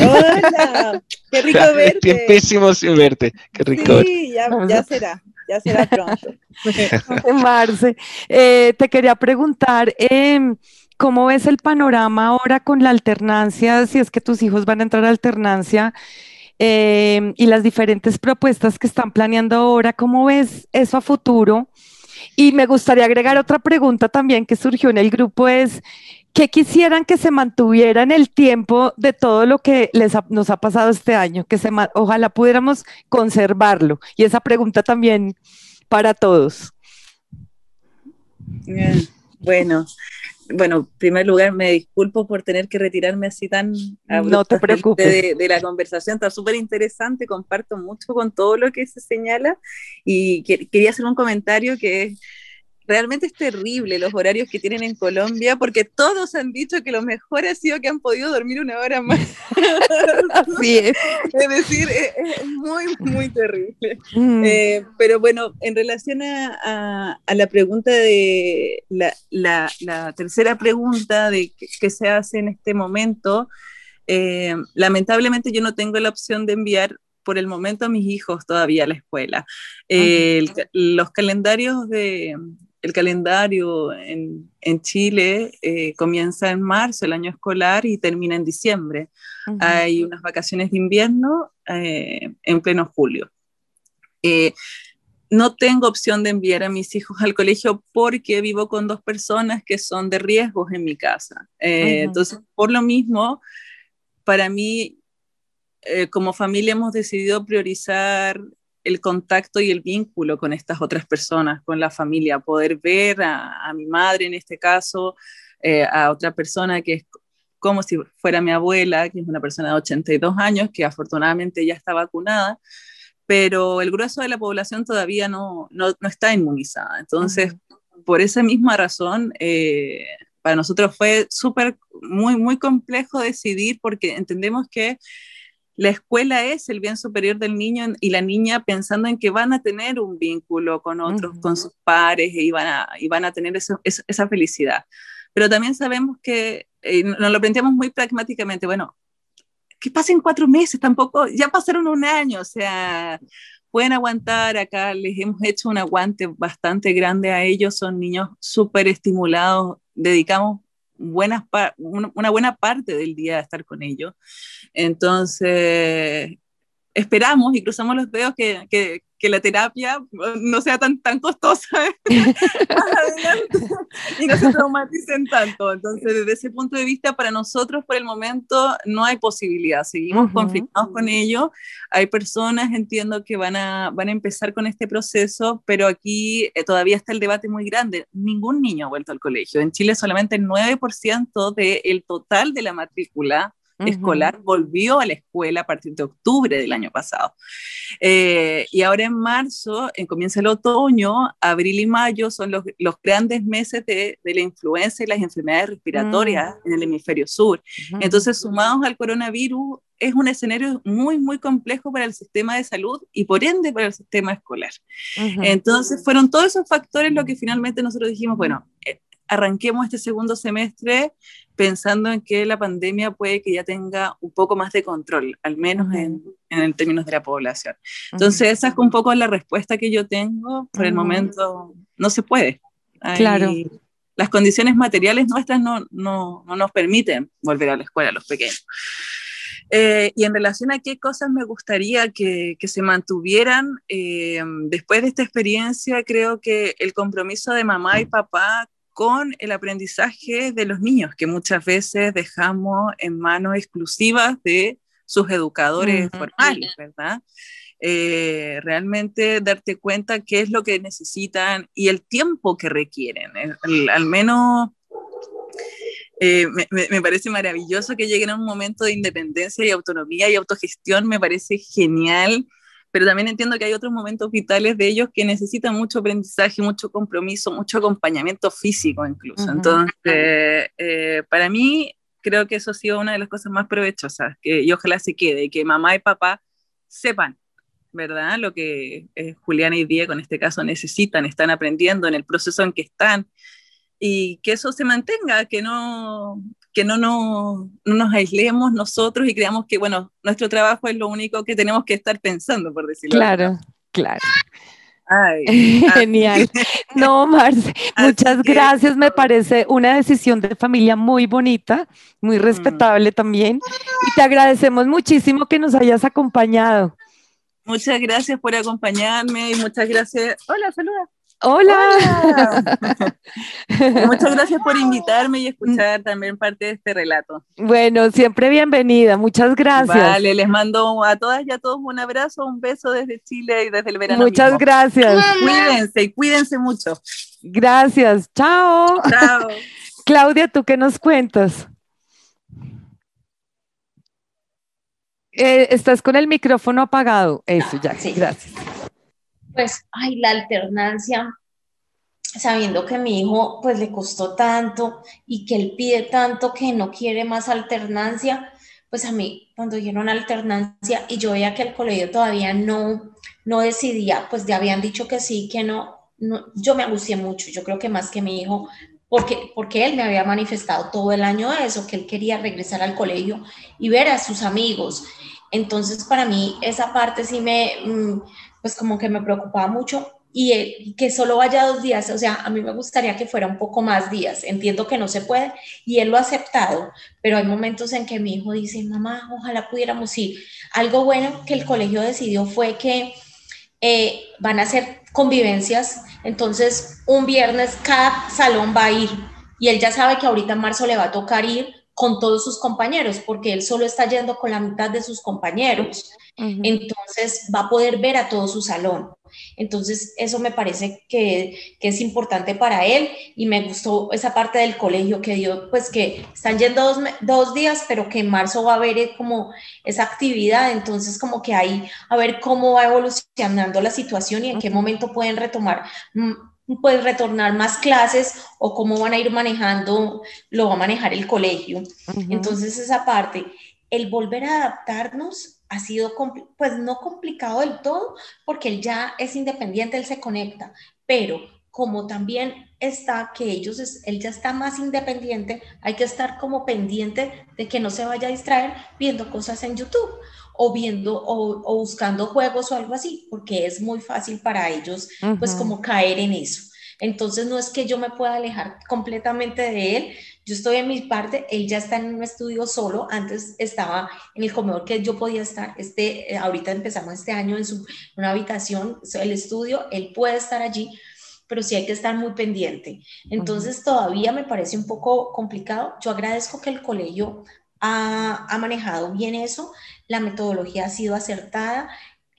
Hola, qué rico verte. Tiempísimo sin verte, qué rico. Sí, ya, ya será, ya será pronto. Marce, eh, te quería preguntar, eh, ¿cómo ves el panorama ahora con la alternancia, si es que tus hijos van a entrar a alternancia? Eh, y las diferentes propuestas que están planeando ahora, ¿cómo ves eso a futuro? Y me gustaría agregar otra pregunta también que surgió en el grupo es, ¿qué quisieran que se mantuviera en el tiempo de todo lo que les nos ha pasado este año? Que se, ojalá pudiéramos conservarlo. Y esa pregunta también para todos. Bueno, bueno, en primer lugar me disculpo por tener que retirarme así tan no te preocupes. De, la conversación, está súper interesante, comparto mucho con todo lo que se señala y quería hacer un comentario que realmente es terrible los horarios que tienen en Colombia, porque todos han dicho que lo mejor ha sido que han podido dormir una hora más. Así es. es decir, es, muy, muy terrible. Mm. Eh, pero bueno, en relación a, la pregunta de la, tercera pregunta de qué, se hace en este momento, eh, lamentablemente yo no tengo la opción de enviar por el momento a mis hijos todavía a la escuela. los calendarios de, el calendario en, Chile eh, comienza en marzo, el año escolar, y termina en diciembre. Hay unas vacaciones de invierno eh, en pleno julio. Eh, no tengo opción de enviar a mis hijos al colegio porque vivo con dos personas que son de riesgos en mi casa. Entonces, por lo mismo, para mí, como familia hemos decidido priorizar el contacto y el vínculo con estas otras personas, con la familia, poder ver a, mi madre en este caso, eh, a otra persona que es como si fuera mi abuela, que es una persona de 82 años, que afortunadamente ya está vacunada, pero el grueso de la población todavía no, no, está inmunizada. Entonces, por esa misma razón, eh, para nosotros fue súper, muy, muy complejo decidir porque entendemos que la escuela es el bien superior del niño y la niña pensando en que van a tener un vínculo con otros, con sus pares y van a, y van a tener esa felicidad. Pero también sabemos que eh, nos lo planteamos muy pragmáticamente, bueno, que pasen cuatro meses, tampoco, ya pasaron un año, o sea, pueden aguantar, acá les hemos hecho un aguante bastante grande a ellos, son niños súper estimulados, dedicamos buenas una buena parte del día a estar con ellos. Entonces, esperamos y cruzamos los dedos que, que, que la terapia no sea tan, tan costosa adelante y no se traumaticen tanto. Entonces, desde ese punto de vista, para nosotros por el momento no hay posibilidad. Seguimos conflictados con ello. Hay personas, entiendo, que van a, van a empezar con este proceso, pero aquí eh, todavía está el debate muy grande. Ningún niño ha vuelto al colegio. En Chile solamente el 9% del total de la matrícula escolar volvió a la escuela a partir de octubre del año pasado. Eh, y ahora en marzo en, comienza el otoño, abril y mayo son los, los grandes meses de, de, la influenza y las enfermedades respiratorias mm. en el hemisferio sur. Entonces, sumados al coronavirus, es un escenario muy, muy complejo para el sistema de salud y por ende para el sistema escolar. Entonces, fueron todos esos factores lo que finalmente nosotros dijimos, bueno, eh, arranquemos este segundo semestre pensando en que la pandemia puede que ya tenga un poco más de control, al menos en, en términos de la población. Entonces, esa es un poco la respuesta que yo tengo. Por el momento, no se puede. claro. Las condiciones materiales nuestras no, no, no, nos permiten volver a la escuela, los pequeños. Eh, y en relación a qué cosas me gustaría que, que se mantuvieran eh, después de esta experiencia, creo que el compromiso de mamá y papá con el aprendizaje de los niños, que muchas veces dejamos en manos exclusivas de sus educadores formales, ¿verdad? Eh, realmente darte cuenta qué es lo que necesitan y el tiempo que requieren. al menos eh, me, me, parece maravilloso que lleguen a un momento de independencia y autonomía y autogestión, me parece genial pero también entiendo que hay otros momentos vitales de ellos que necesitan mucho aprendizaje, mucho compromiso, mucho acompañamiento físico incluso. Entonces, eh, para mí, creo que eso ha sido una de las cosas más provechosas, que, y ojalá se quede, que mamá y papá sepan, ¿verdad? Lo que eh, Juliana y Diego en este caso necesitan, están aprendiendo en el proceso en que están y que eso se mantenga, que no, que no, no, nos aislemos nosotros y creamos que, bueno, nuestro trabajo es lo único que tenemos que estar pensando, por decirlo Claro, claro. Genial. No, Marce, muchas gracias. Me parece una decisión de familia muy bonita, muy mm. respetable también. Y te agradecemos muchísimo que nos hayas acompañado. Muchas gracias por acompañarme y muchas gracias. Hola, saluda. Hola. Muchas gracias por invitarme y escuchar también parte de este relato. Bueno, siempre bienvenida. Muchas gracias. Vale, les mando a todas y a todos un abrazo, un beso desde Chile y desde el verano. Muchas gracias. Cuídense y cuídense mucho. Gracias. Chao. Chao. Claudia, ¿tú qué nos cuentas? Eh, estás con el micrófono apagado. Eso, ya. Sí. Gracias pues, ay, la alternancia, sabiendo que mi hijo pues le costó tanto y que él pide tanto que no quiere más alternancia, pues a mí cuando dieron alternancia y yo veía que el colegio todavía no, no decidía, pues ya habían dicho que sí, que no, no, yo me angustié mucho, yo creo que más que mi hijo, porque, porque él me había manifestado todo el año eso, que él quería regresar al colegio y ver a sus amigos. Entonces, para mí, esa parte sí me, mm, pues como que me preocupaba mucho y, que solo vaya dos días, o sea, a mí me gustaría que fuera un poco más días, entiendo que no se puede y él lo ha aceptado, pero hay momentos en que mi hijo dice, mamá, ojalá pudiéramos ir. Algo bueno que el colegio decidió fue que eh, van a hacer convivencias, entonces un viernes cada salón va a ir y él ya sabe que ahorita en marzo le va a tocar ir con todos sus compañeros, porque él solo está yendo con la mitad de sus compañeros. Entonces va a poder ver a todo su salón. Entonces eso me parece que, es importante para él y me gustó esa parte del colegio que dio, pues que están yendo dos, días, pero que en marzo va a haber como esa actividad. Entonces como que ahí a ver cómo va evolucionando la situación y en qué momento pueden retomar pueden retornar más clases o cómo van a ir manejando, lo va a manejar el colegio. Entonces esa parte, el volver a adaptarnos ha sido, pues no complicado del todo, porque él ya es independiente, él se conecta, pero como también está que ellos, él ya está más independiente, hay que estar como pendiente de que no se vaya a distraer viendo cosas en YouTube o viendo o, buscando juegos o algo así, porque es muy fácil para ellos, pues como caer en eso. Entonces no es que yo me pueda alejar completamente de él, yo estoy en mi parte, él ya está en un estudio solo, antes estaba en el comedor que yo podía estar, este, eh, ahorita empezamos este año en su, una habitación, el estudio, él puede estar allí, pero sí hay que estar muy pendiente. Entonces todavía me parece un poco complicado. Yo agradezco que el colegio ha, ha manejado bien eso, la metodología ha sido acertada,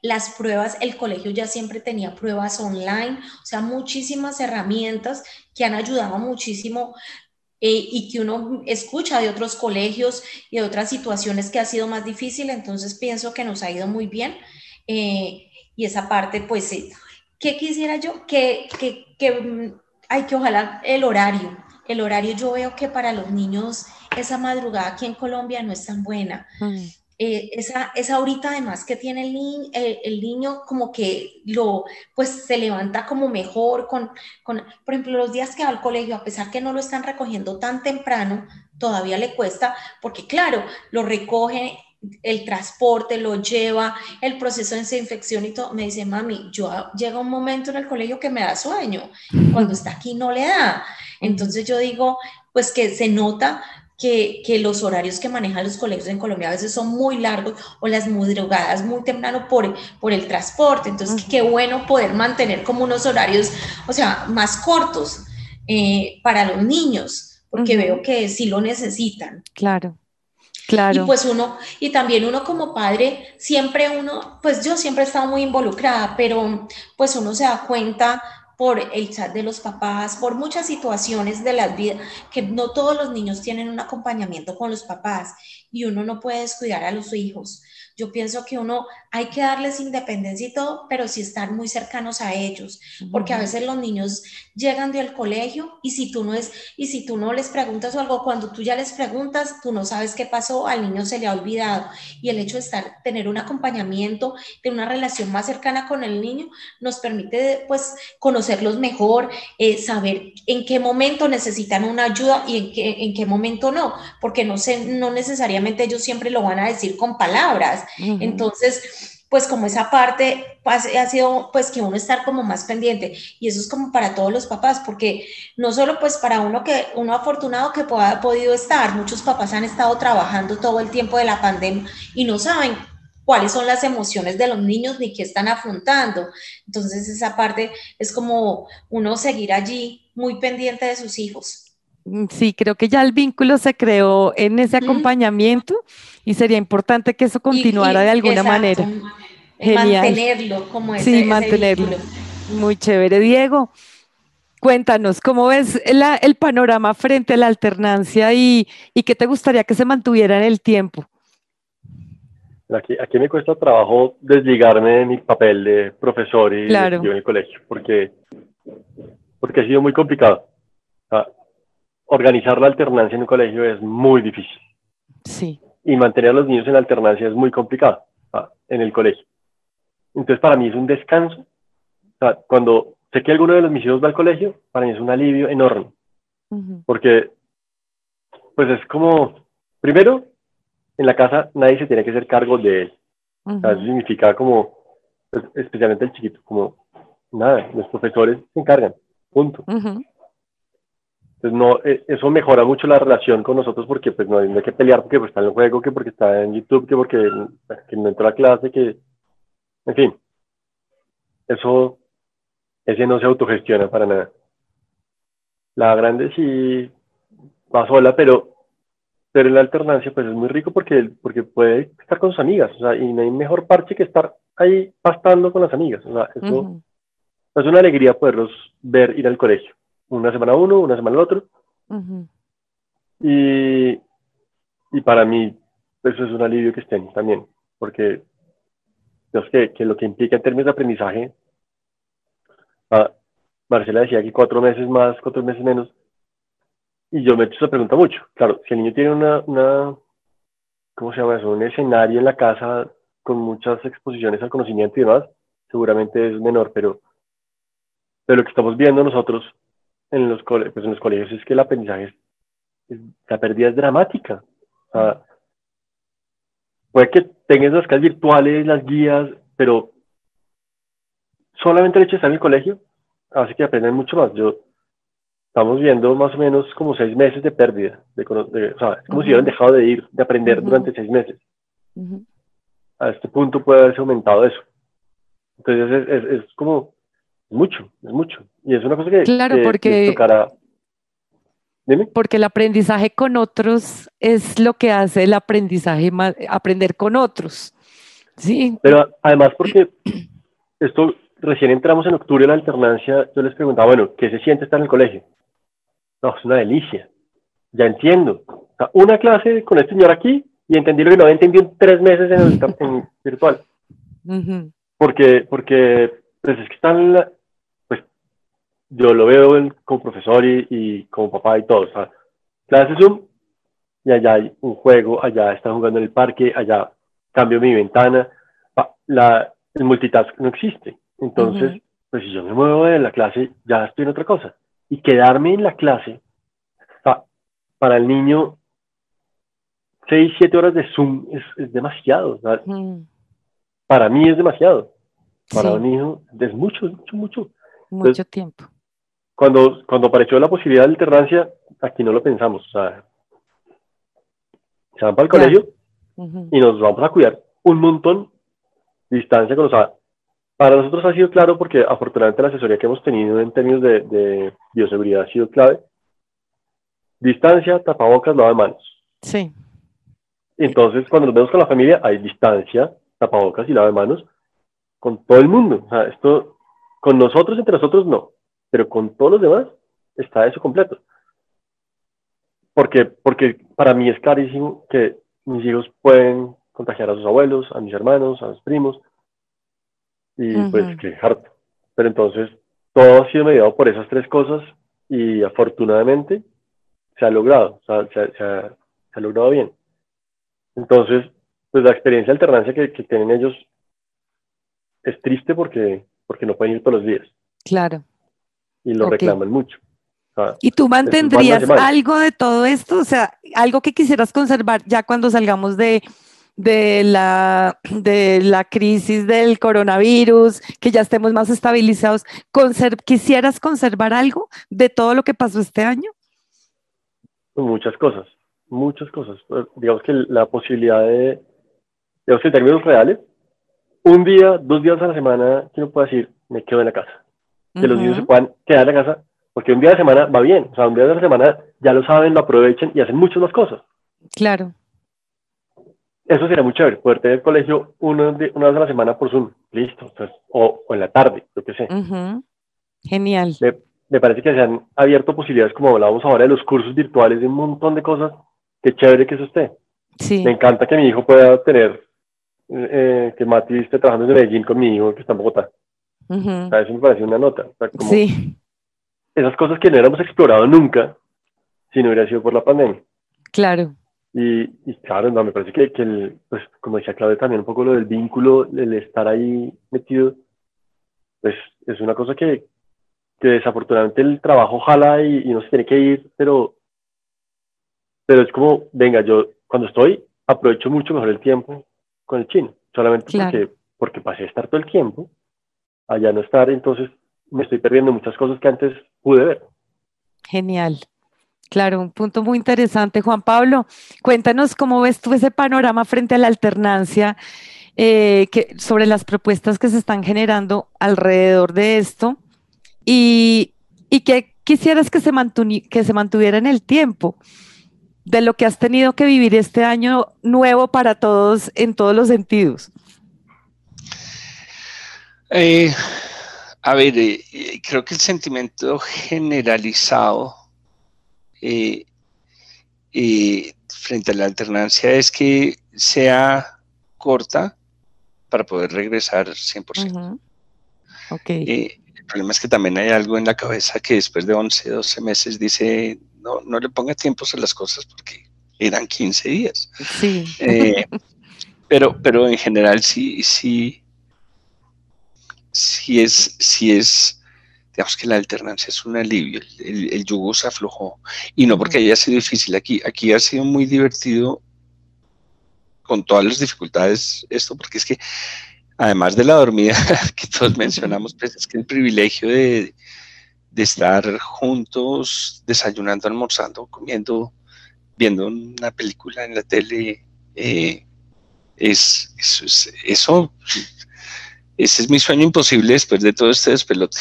las pruebas, el colegio ya siempre tenía pruebas online, o sea, muchísimas herramientas que han ayudado muchísimo eh, y que uno escucha de otros colegios y de otras situaciones que ha sido más difícil, entonces pienso que nos ha ido muy bien. Eh, y esa parte, pues, eh, ¿qué quisiera yo? Que, que, que, mm, hay que ojalá el horario, el horario yo veo que para los niños esa madrugada aquí en Colombia no es tan buena. Mm. Eh, esa, esa ahorita además que tiene el, el, niño como que lo, pues se levanta como mejor con, con, por ejemplo, los días que va al colegio, a pesar que no lo están recogiendo tan temprano, todavía le cuesta, porque claro, lo recoge el transporte, lo lleva, el proceso de desinfección y todo. Me dice, mami, yo llega un momento en el colegio que me da sueño, cuando está aquí no le da. Entonces yo digo, pues que se nota que, que, los horarios que manejan los colegios en Colombia a veces son muy largos o las madrugadas muy temprano por, por el transporte. Entonces, qué bueno poder mantener como unos horarios, o sea, más cortos eh, para los niños, porque veo que sí lo necesitan. Claro. Claro. Y pues uno, y también uno como padre, siempre uno, pues yo siempre he estado muy involucrada, pero pues uno se da cuenta por el chat de los papás, por muchas situaciones de la vida, que no todos los niños tienen un acompañamiento con los papás y uno no puede descuidar a los hijos. Yo pienso que uno hay que darles independencia y todo, pero sí estar muy cercanos a ellos, porque a veces los niños llegan del colegio y si tú no es y si tú no les preguntas o algo, cuando tú ya les preguntas, tú no sabes qué pasó, al niño se le ha olvidado. Y el hecho de estar tener un acompañamiento, de una relación más cercana con el niño nos permite pues conocerlos mejor, eh, saber en qué momento necesitan una ayuda y en qué en qué momento no, porque no sé no necesariamente ellos siempre lo van a decir con palabras entonces, pues como esa parte ha sido pues que uno estar como más pendiente. Y eso es como para todos los papás porque no solo pues para uno que uno afortunado que pueda podido estar. Muchos papás han estado trabajando todo el tiempo de la pandemia y no saben cuáles son las emociones de los niños ni qué están afrontando. Entonces esa parte es como uno seguir allí muy pendiente de sus hijos sí, creo que ya el vínculo se creó en ese acompañamiento y sería importante que eso continuara de alguna manera. Mantenerlo como ese, Sí, mantenerlo. Muy chévere. Diego, cuéntanos, ¿cómo ves el panorama frente a la alternancia y, qué te gustaría que se mantuviera en el tiempo? Aquí, aquí me cuesta trabajo desligarme de mi papel de profesor y en el colegio, porque, porque ha sido muy complicado organizar la alternancia en un colegio es muy difícil. Sí. Y mantener a los niños en la alternancia es muy complicado ah, en el colegio. Entonces, para mí es un descanso. cuando sé que alguno de los mis hijos va al colegio, para mí es un alivio enorme. Porque, pues es como, primero, en la casa nadie se tiene que hacer cargo de él. eso significa como, pues, especialmente el chiquito, como, nada, los profesores se encargan, punto. Entonces, no, eh, eso mejora mucho la relación con nosotros porque pues no hay, que pelear porque pues, está en el juego, que porque está en YouTube, que porque no entró a clase, que, en fin, eso, ese no se autogestiona para nada. La grande sí va sola, pero, pero en la alternancia pues es muy rico porque, porque puede estar con sus amigas, o sea, y no hay mejor parche que estar ahí pastando con las amigas, o sea, eso es una alegría poderlos ver ir al colegio una semana uno, una semana el otro. y, y para mí eso es un alivio que estén también, porque que, que lo que implica en términos de aprendizaje, ah, Marcela decía que cuatro meses más, cuatro meses menos, y yo me he hecho esa pregunta mucho. Claro, si el niño tiene una, una, ¿cómo se llama eso? Un escenario en la casa con muchas exposiciones al conocimiento y demás, seguramente es menor, pero, pero lo que estamos viendo nosotros en los, pues en los colegios es que el aprendizaje, es, la pérdida es dramática. puede que tengas las clases virtuales, las guías, pero solamente el hecho de estar en el colegio hace que aprendan mucho más. Yo, estamos viendo más o menos como seis meses de pérdida. De, o sea, es como si hubieran dejado de ir, de aprender durante seis meses. A este punto puede haberse aumentado eso. Entonces es, es, es como mucho, es mucho. Y es una cosa que, claro, porque, Porque el aprendizaje con otros es lo que hace el aprendizaje, aprender con otros. Sí. Pero además porque esto, recién entramos en octubre en la alternancia, yo les preguntaba, bueno, ¿qué se siente estar en el colegio? No, es una delicia. Ya entiendo. una clase con este señor aquí y entendí lo que no había entendido en tres meses en, el, virtual. Porque, porque pues es que están yo lo veo como profesor y, como papá y todo. O sea, clases Zoom y allá hay un juego, allá están jugando en el parque, allá cambio mi ventana. La, el multitask no existe. Entonces, pues si yo me muevo de la clase, ya estoy en otra cosa. Y quedarme en la clase, para el niño, seis, siete horas de Zoom es, demasiado. Para mí es demasiado. Para un hijo es mucho, mucho, mucho. Mucho tiempo cuando, cuando apareció la posibilidad de alternancia, aquí no lo pensamos. O sea, se van para el colegio y nos vamos a cuidar un montón distancia con los... Para nosotros ha sido claro porque afortunadamente la asesoría que hemos tenido en términos de, de bioseguridad ha sido clave. Distancia, tapabocas, lavado de manos. Sí. Entonces, cuando nos vemos con la familia, hay distancia, tapabocas y lavado de manos con todo el mundo. O sea, esto, con nosotros, entre nosotros, no pero con todos los demás está eso completo. Porque, porque para mí es clarísimo que mis hijos pueden contagiar a sus abuelos, a mis hermanos, a mis primos, y pues que harto. Pero entonces todo ha sido mediado por esas tres cosas y afortunadamente se ha logrado, o sea, se, ha, se, ha, logrado bien. Entonces, pues la experiencia de alternancia que, que tienen ellos es triste porque, porque no pueden ir todos los días. Claro y lo reclaman mucho. ¿Y tú mantendrías algo de todo esto? O sea, algo que quisieras conservar ya cuando salgamos de, de la, de la crisis del coronavirus, que ya estemos más estabilizados. ¿Quisieras conservar algo de todo lo que pasó este año? Muchas cosas, muchas cosas. Pues, digamos que la posibilidad de, digamos que en términos reales, un día, dos días a la semana, que uno puede decir, me quedo en la casa. Que los niños se puedan quedar en la casa, porque un día de semana va bien. O sea, un día de la semana ya lo saben, lo aprovechen y hacen muchas más cosas. Claro. Eso sería muy chévere, poder tener el colegio uno una vez a la semana por Zoom, listo, o, en la tarde, lo que sé. Genial. Me, parece que se han abierto posibilidades, como hablábamos ahora, de los cursos virtuales, de un montón de cosas. Qué chévere que eso esté. Sí. Me encanta que mi hijo pueda tener, eh, que Mati esté trabajando en Medellín con mi hijo, que está en Bogotá. Eso me parece una nota. sí. Esas cosas que no éramos explorado nunca si no hubiera sido por la pandemia. Claro. Y, claro, no, me parece que, que el, pues, como decía Claudia también, un poco lo del vínculo, el estar ahí metido, pues es una cosa que, que desafortunadamente el trabajo jala y, y, no se tiene que ir, pero, pero es como, venga, yo cuando estoy aprovecho mucho mejor el tiempo con el chino, solamente porque, porque pasé a estar todo el tiempo, allá no estar, entonces me estoy perdiendo muchas cosas que antes pude ver. Genial. Claro, un punto muy interesante. Juan Pablo, cuéntanos cómo ves tú ese panorama frente a la alternancia eh, sobre las propuestas que se están generando alrededor de esto y, y que quisieras que se, que se mantuviera en el tiempo de lo que has tenido que vivir este año nuevo para todos en todos los sentidos. Eh, a ver, eh, creo que el sentimiento generalizado eh, eh, frente a la alternancia es que sea corta para poder regresar 100%. Eh, el problema es que también hay algo en la cabeza que después de 11, 12 meses dice, no, no le ponga tiempos a las cosas porque eran 15 días. Sí. pero, pero en general sí, sí, sí es, sí es digamos que la alternancia es un alivio, el, yugo se aflojó. Y no porque haya sido difícil aquí, aquí ha sido muy divertido con todas las dificultades esto, porque es que además de la dormida que todos mencionamos, pues es que el privilegio de, estar juntos, desayunando, almorzando, comiendo, viendo una película en la tele, eh, es, eso, eso, ese es mi sueño imposible después de todo este despelote.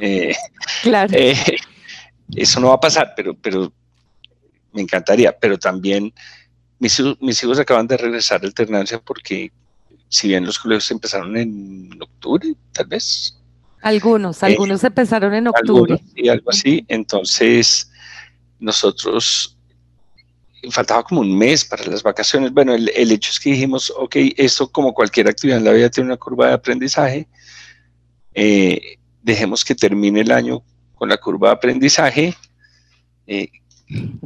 Eh, claro. Eh, eso no va a pasar, pero, pero me encantaría. Pero también mis, mis hijos acaban de regresar a alternancia porque si bien los colegios empezaron en octubre, tal vez. Algunos, eh, algunos empezaron en octubre. y algo así. Entonces, nosotros faltaba como un mes para las vacaciones. Bueno, el, el, hecho es que dijimos, ok, esto como cualquier actividad en la vida tiene una curva de aprendizaje. Eh, dejemos que termine el año con la curva de aprendizaje, eh,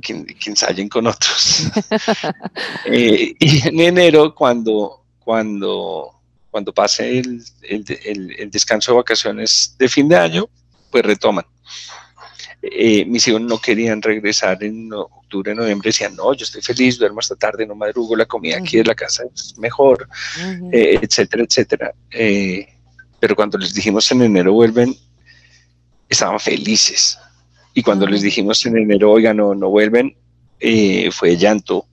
que, ensayen con otros. Eh, y en enero, cuando, cuando, cuando pase el, el, descanso de vacaciones de fin de año, pues retoman. Eh, mis hijos no querían regresar en octubre, noviembre, decían, no, yo estoy feliz, duermo hasta tarde, no madrugo, la comida aquí de la casa es mejor, etcétera, etcétera pero cuando les dijimos en enero vuelven, estaban felices. Y cuando les dijimos en enero, oigan, no, no vuelven, eh, fue llanto.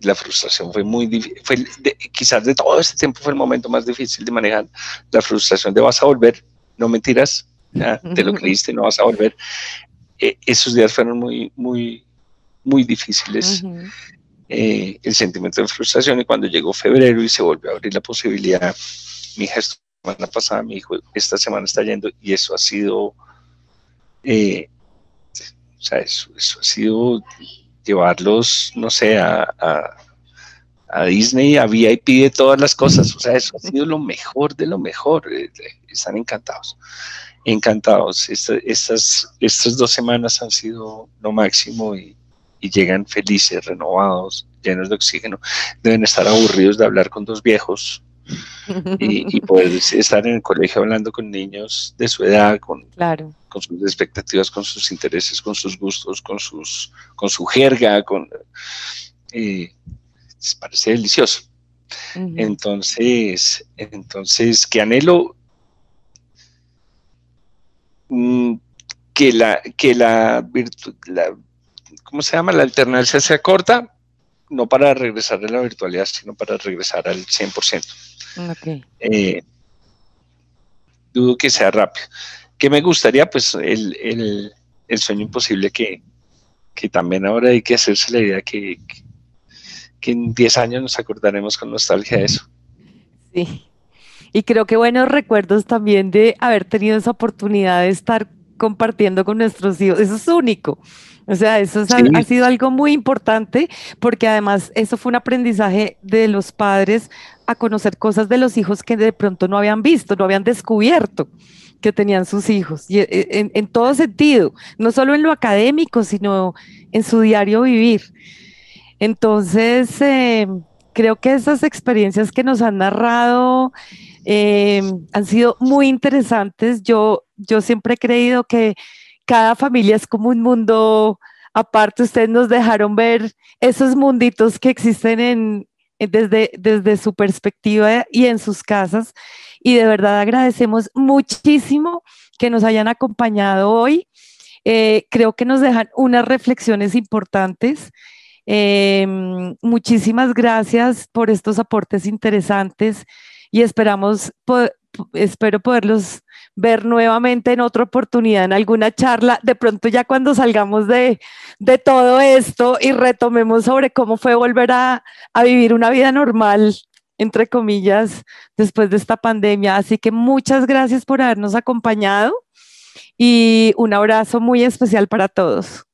La frustración fue muy difícil. Quizás de todo este tiempo fue el momento más difícil de manejar. La frustración de vas a volver, no mentiras, ya, te lo creíste, no vas a volver. Eh, esos días fueron muy, muy, muy difíciles. Eh, el sentimiento de frustración y cuando llegó febrero y se volvió a abrir la posibilidad, mi gesto semana pasada mi hijo, esta semana está yendo y eso ha sido, eh, o sea, eso, ha sido llevarlos, no sé, a, a, Disney, a VIP de todas las cosas, o sea, eso ha sido lo mejor de lo mejor, están encantados, encantados, estas, estas dos semanas han sido lo máximo y, y llegan felices, renovados, llenos de oxígeno, deben estar aburridos de hablar con dos viejos y, poder estar en el colegio hablando con niños de su edad, con, con sus expectativas, con sus intereses, con sus gustos, con, sus, con su jerga, con, eh, parece delicioso. Entonces, entonces, ¿qué anhelo? Mm, que la, que la, la, ¿cómo se llama? La alternancia sea corta, no para regresar a la virtualidad, sino para regresar al 100%. Okay. Eh, dudo que sea rápido. ¿Qué me gustaría? Pues el, sueño imposible que, también ahora hay que hacerse la idea que, que, en 10 años nos acordaremos con nostalgia de eso. Sí. Y creo que buenos recuerdos también de haber tenido esa oportunidad de estar compartiendo con nuestros hijos. Eso es único. O sea, eso ha, sido algo muy importante porque además eso fue un aprendizaje de los padres a conocer cosas de los hijos que de pronto no habían visto, no habían descubierto que tenían sus hijos, y eh, en, todo sentido, no solo en lo académico, sino en su diario vivir. Entonces, eh, creo que esas experiencias que nos han narrado eh, han sido muy interesantes. Yo, yo siempre he creído que cada familia es como un mundo aparte. Ustedes nos dejaron ver esos munditos que existen en, desde, desde su perspectiva y en sus casas. Y de verdad agradecemos muchísimo que nos hayan acompañado hoy. Eh, creo que nos dejan unas reflexiones importantes. Eh, muchísimas gracias por estos aportes interesantes y esperamos espero poderlos ver nuevamente en otra oportunidad, en alguna charla, de pronto ya cuando salgamos de, todo esto y retomemos sobre cómo fue volver a, a vivir una vida normal, entre comillas, después de esta pandemia. Así que muchas gracias por habernos acompañado y un abrazo muy especial para todos.